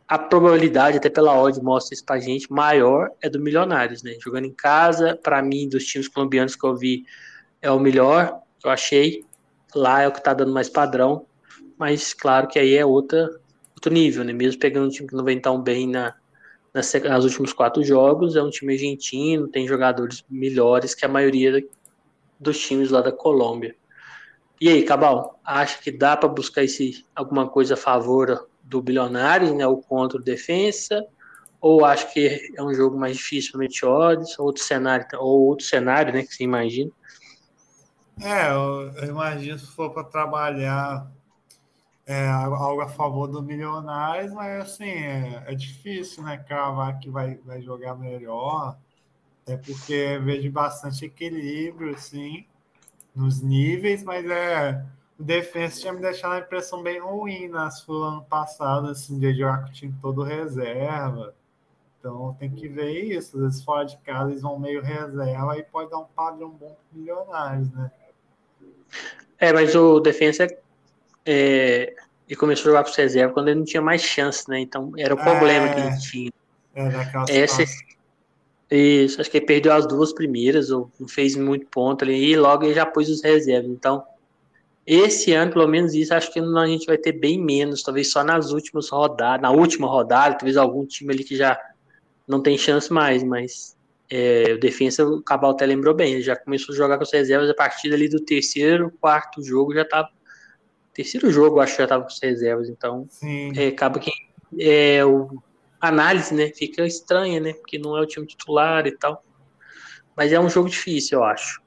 a probabilidade, até pela odd mostra isso pra gente, maior é do Milionários, né? Jogando em casa, para mim, dos times colombianos que eu vi, é o melhor eu achei. Lá é o que tá dando mais padrão, mas claro que aí é outra, outro nível, né? Mesmo pegando um time que não vem tão bem na, nas, nas últimos quatro jogos, é um time argentino, tem jogadores melhores que a maioria dos times lá da Colômbia. E aí, Cabal, acha que dá para buscar esse, alguma coisa a favor do Bilionários, né, o contra o Defensa, ou acho que é um jogo mais difícil para Meteodes, outro cenário, ou outro cenário, né, que você imagina? É, eu, imagino se for para trabalhar é, algo a favor do Milionários, mas assim, é, é, difícil, né, cravar que vai, vai jogar melhor, é porque vejo bastante equilíbrio, assim, nos níveis, mas é o Defensa tinha me deixado uma impressão bem ruim na sua ano passado, assim, de jogar com o time todo reserva. Então tem que ver isso. Às vezes fora de casa eles vão meio reserva e pode dar um padrão bom para milionários, né? É, mas o Defensa é, ele começou a jogar com o reserva quando ele não tinha mais chance, né? Então era o problema é, que ele é. tinha. É, naquela Essa, Isso, acho que ele perdeu as duas primeiras, ou não fez muito ponto ali, e logo ele já pôs os reservas. Então, esse ano, pelo menos isso, acho que a gente vai ter bem menos, talvez só nas últimas rodadas, na última rodada, talvez algum time ali que já não tem chance mais, mas é, o defesa, o Cabal até lembrou bem, ele já começou a jogar com as reservas a partir ali do terceiro, quarto jogo, já tava, terceiro jogo acho que já tava com as reservas, então é, acaba que é, o análise, né, fica estranha, né, porque não é o time titular e tal, mas é um jogo difícil, eu acho.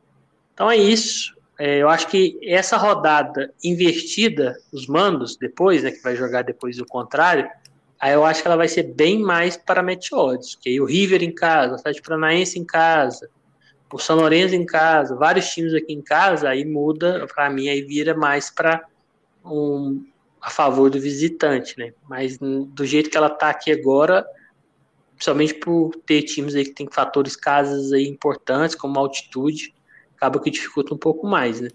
Então é isso, é, eu acho que essa rodada invertida, os mandos depois, né, que vai jogar depois do contrário, aí eu acho que ela vai ser bem mais para Meteodes, que aí o River em casa, o Atlético Paranaense em casa, o São Lourenço em casa, vários times aqui em casa, aí muda, para mim aí vira mais para um a favor do visitante, né? Mas do jeito que ela tá aqui agora, principalmente por ter times aí que tem fatores casas aí importantes, como altitude, acaba que dificulta um pouco mais, né?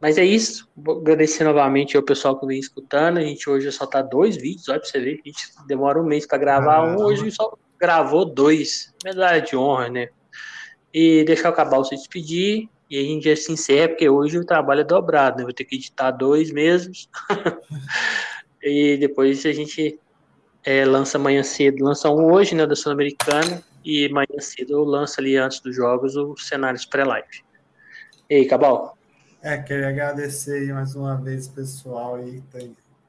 Mas é isso. Vou agradecer novamente ao pessoal que vem escutando. A gente hoje só tá dois vídeos, olha pra você ver. A gente demora um mês para gravar um, hoje só gravou dois. Medalha de honra, né? E deixar o Cabal se despedir. E a gente já se encerra, porque hoje o trabalho é dobrado, né? Vou ter que editar dois mesmos. e depois a gente é, lança amanhã cedo. Lança um hoje, né? Da Sul-Americana. E amanhã cedo lança ali antes dos jogos os cenários pré-live. E aí, Cabal? É, queria agradecer mais uma vez o pessoal aí que tá,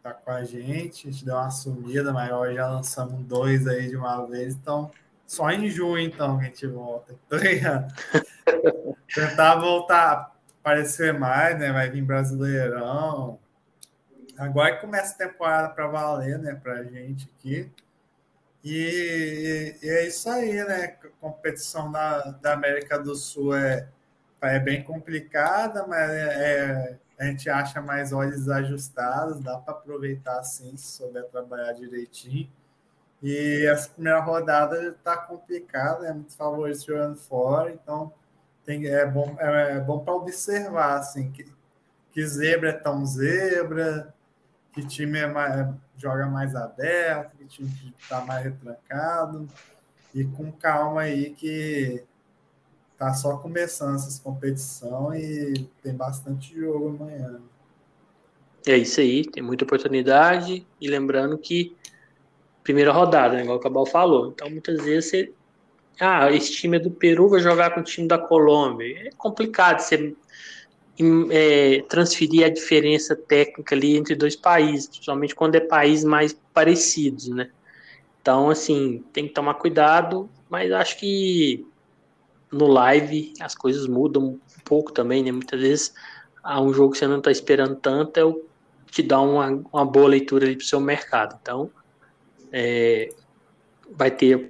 tá, com a gente. A gente deu uma sumida, mas hoje já lançamos dois aí de uma vez, então só em junho então que a gente volta. Então, tentar voltar a aparecer mais, né? Vai vir Brasileirão. Agora começa a temporada para valer, né, pra gente aqui. E, e, é isso aí, né? A competição da, da América do Sul é é bem complicada, mas é, a gente acha mais olhos ajustados, dá para aproveitar sim, se souber trabalhar direitinho. E essa primeira rodada está complicada, é muito favorito jogando fora, então tem, é bom, é, é bom para observar assim, que, que zebra é tão zebra, que time é mais, joga mais aberto, que time está mais retrancado, e com calma aí que tá só começando essa competição e tem bastante jogo amanhã. É isso aí, tem muita oportunidade. E lembrando que primeira rodada, né, igual o Cabal falou. Então, muitas vezes você. Ah, esse time é do Peru, vai jogar com o time da Colômbia. É complicado você é, transferir a diferença técnica ali entre dois países, principalmente quando é países mais parecidos, né? Então, assim, tem que tomar cuidado, mas acho que no live as coisas mudam um pouco também, né? Muitas vezes há um jogo que você não está esperando tanto, é o te dá uma, uma boa leitura ali para o seu mercado. Então, é, vai ter